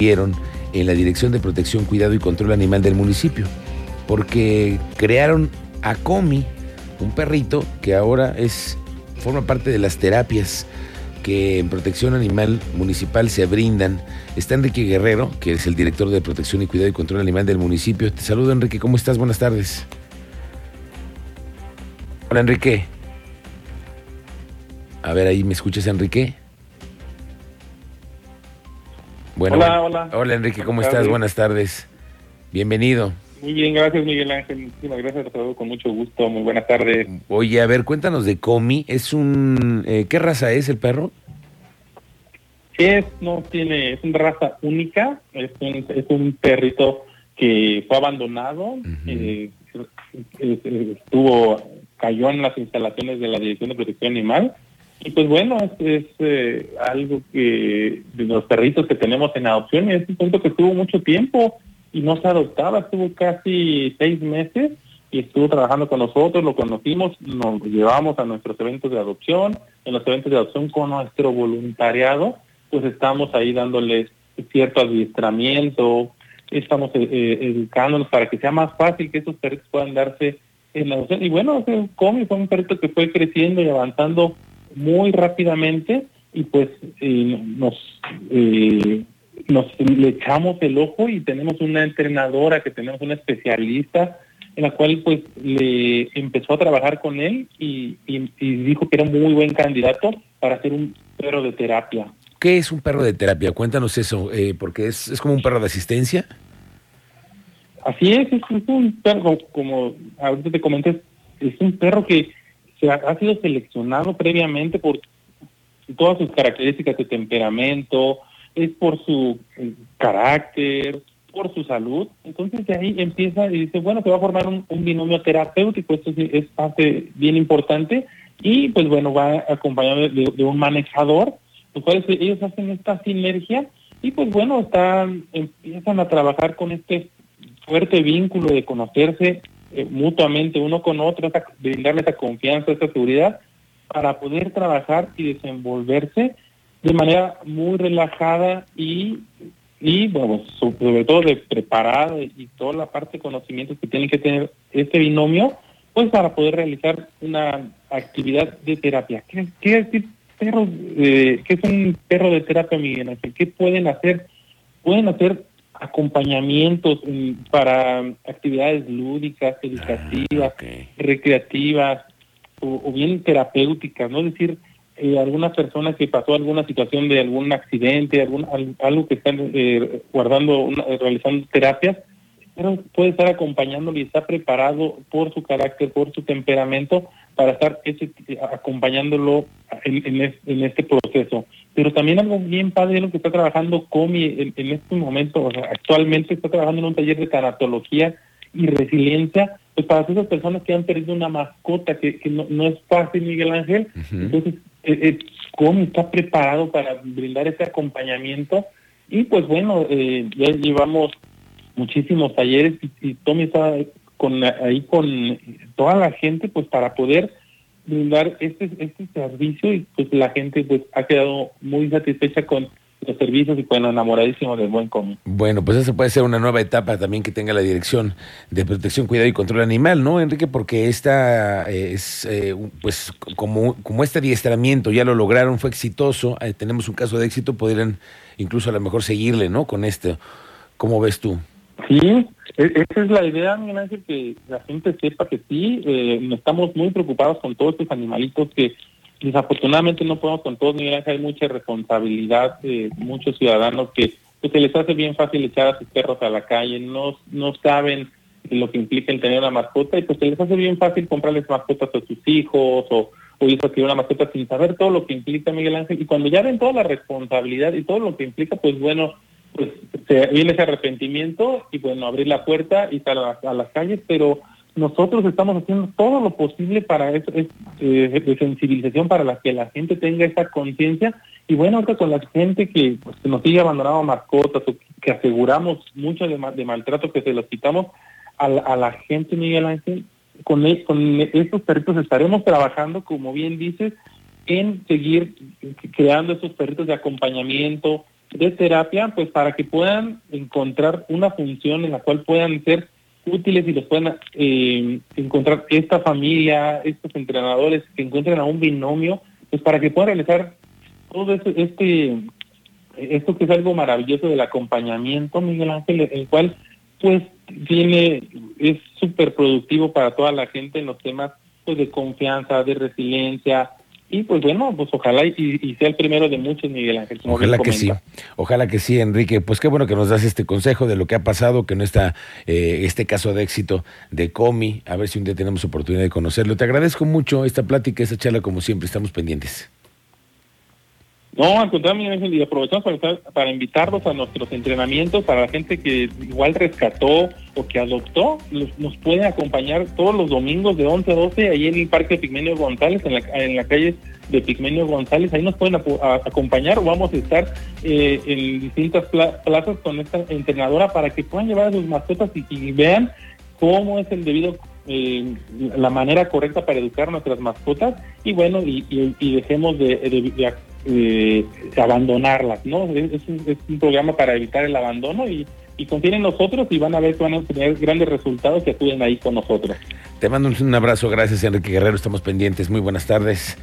en la Dirección de Protección, Cuidado y Control Animal del municipio, porque crearon a Comi, un perrito que ahora es forma parte de las terapias que en Protección Animal Municipal se brindan. Está Enrique Guerrero, que es el director de Protección y Cuidado y Control Animal del municipio. Te saludo, Enrique. ¿Cómo estás? Buenas tardes. Hola, Enrique. A ver, ahí me escuchas, Enrique. Bueno, hola, hola. Hola, Enrique. ¿Cómo estás? Buenas tardes. Bienvenido. Muy bien, gracias Miguel Ángel. Muchísimas gracias, todo con mucho gusto. Muy buenas tardes. Oye, a ver, cuéntanos de Comi. Es un, eh, ¿qué raza es el perro? Es, no tiene, es una raza única. Es un, es un perrito que fue abandonado. eh, estuvo, cayó en las instalaciones de la Dirección de Protección Animal. Y pues bueno, es, eh, algo que de los perritos que tenemos en adopción es un punto que estuvo mucho tiempo y no se adoptaba, estuvo casi seis meses y estuvo trabajando con nosotros, lo conocimos, nos llevamos a nuestros eventos de adopción, en los eventos de adopción con nuestro voluntariado, pues estamos ahí dándoles cierto adiestramiento, estamos eh, eh, educándonos para que sea más fácil que estos perritos puedan darse en la adopción. Y bueno, ese Comi fue un perrito que fue creciendo y avanzando muy rápidamente y pues eh, nos eh, nos le echamos el ojo y tenemos una entrenadora que tenemos una especialista en la cual pues le empezó a trabajar con él y, y, y dijo que era un muy buen candidato para ser un perro de terapia. ¿Qué es un perro de terapia? Cuéntanos eso, eh, porque es, es como un perro de asistencia. Así es, es, es un perro, como ahorita te comenté, es un perro que se ha, sido seleccionado previamente por todas sus características de temperamento, es por su eh, carácter, por su salud. Entonces de ahí empieza y dice, bueno, se va a formar un, binomio terapéutico, esto sí es parte bien importante, y pues bueno, va acompañado de, de un manejador, los cuales ellos hacen esta sinergia y pues bueno, están, empiezan a trabajar con este fuerte vínculo de conocerse eh, mutuamente uno con otro, esa, brindarle esa confianza, esa seguridad, para poder trabajar y desenvolverse de manera muy relajada y, y bueno, sobre todo de preparado y toda la parte de conocimientos que tiene que tener este binomio, pues para poder realizar una actividad de terapia. ¿Qué, qué es perro, eh, qué es un perro de terapia, Miguel? ¿Qué pueden hacer? Pueden hacer acompañamientos para actividades lúdicas, educativas, Ah, ok. recreativas o, o bien terapéuticas, ¿no? Es decir, eh, alguna persona que pasó alguna situación de algún accidente, algún, al- algo que están eh, guardando, una- realizando terapias, puede estar acompañándolo y está preparado por su carácter, por su temperamento, para estar ese, acompañándolo en, en, es- en este proceso. Pero también algo bien padre es lo que está trabajando Comi en, en este momento, o sea, actualmente está trabajando en un taller de tanatología y resiliencia, pues para esas personas que han perdido una mascota, que, que no, no es fácil, Miguel Ángel, entonces, eh, eh, ¿cómo está preparado para brindar ese acompañamiento? Y pues bueno, eh, ya llevamos muchísimos talleres y, y Tommy está con, ahí con toda la gente pues para poder brindar este, este servicio y pues la gente pues ha quedado muy satisfecha con los servicios y con enamoradísimo del buen común. Bueno, pues eso puede ser una nueva etapa también que tenga la Dirección de Protección, Cuidado y Control Animal, ¿no, Enrique? Porque esta eh, es, eh, pues, como, como este adiestramiento ya lo lograron, fue exitoso, eh, tenemos un caso de éxito, podrían incluso a lo mejor seguirle, ¿no? Con esto. ¿Cómo ves tú? Sí, e- esa es la idea, Miguel Ángel, que la gente sepa que sí, eh, estamos muy preocupados con todos estos animalitos que desafortunadamente no podemos con todos, Miguel Ángel, hay mucha responsabilidad de muchos ciudadanos que pues, se les hace bien fácil echar a sus perros a la calle, no, no saben lo que implica el tener una mascota y pues se les hace bien fácil comprarles mascotas a sus hijos o, o irse a una mascota sin saber todo lo que implica Miguel Ángel y cuando ya ven toda la responsabilidad y todo lo que implica, pues bueno, pues se viene ese arrepentimiento y bueno, abrir la puerta y a, a las calles, pero nosotros estamos haciendo todo lo posible para eso, es, eh, de sensibilización para la que la gente tenga esa conciencia. Y bueno, ahorita con la gente que, pues, nos sigue abandonando mascotas o que aseguramos mucho de, de maltrato que se los quitamos a a la gente, Miguel Ángel, con, e- con estos perritos estaremos trabajando, como bien dices, en seguir creando esos perritos de acompañamiento, de terapia, pues para que puedan encontrar una función en la cual puedan ser útiles y los puedan eh, encontrar esta familia, estos entrenadores que encuentren a un binomio, pues para que puedan realizar todo este, este esto que es algo maravilloso del acompañamiento, Miguel Ángel, el cual pues tiene, es súper productivo para toda la gente en los temas pues de confianza, de resiliencia, y pues bueno, pues ojalá y, sea el primero de muchos, Miguel Ángel. Ojalá que sí, ojalá que sí, Enrique. Pues qué bueno que nos das este consejo de lo que ha pasado, que no está eh, este caso de éxito de Comi. A ver si un día tenemos oportunidad de conocerlo. Te agradezco mucho esta plática, esta charla, como siempre, estamos pendientes. No, al contrario, y aprovechamos para, para invitarlos a nuestros entrenamientos, para la gente que igual rescató o que adoptó, nos puede acompañar todos los domingos de 11 a 12 ahí en el Parque Pigmenio González, en la, en la calle de Pigmenio González, ahí nos pueden acompañar o vamos a estar eh, en distintas plazas con esta entrenadora para que puedan llevar a sus mascotas y, vean cómo es el debido eh, la manera correcta para educar nuestras mascotas y bueno y, dejemos de, eh, abandonarlas, ¿no? Es, un, programa para evitar el abandono y, y confíen en nosotros y van a ver que van a tener grandes resultados que acuden ahí con nosotros. Te mando un abrazo, gracias Enrique Guerrero, estamos pendientes, muy buenas tardes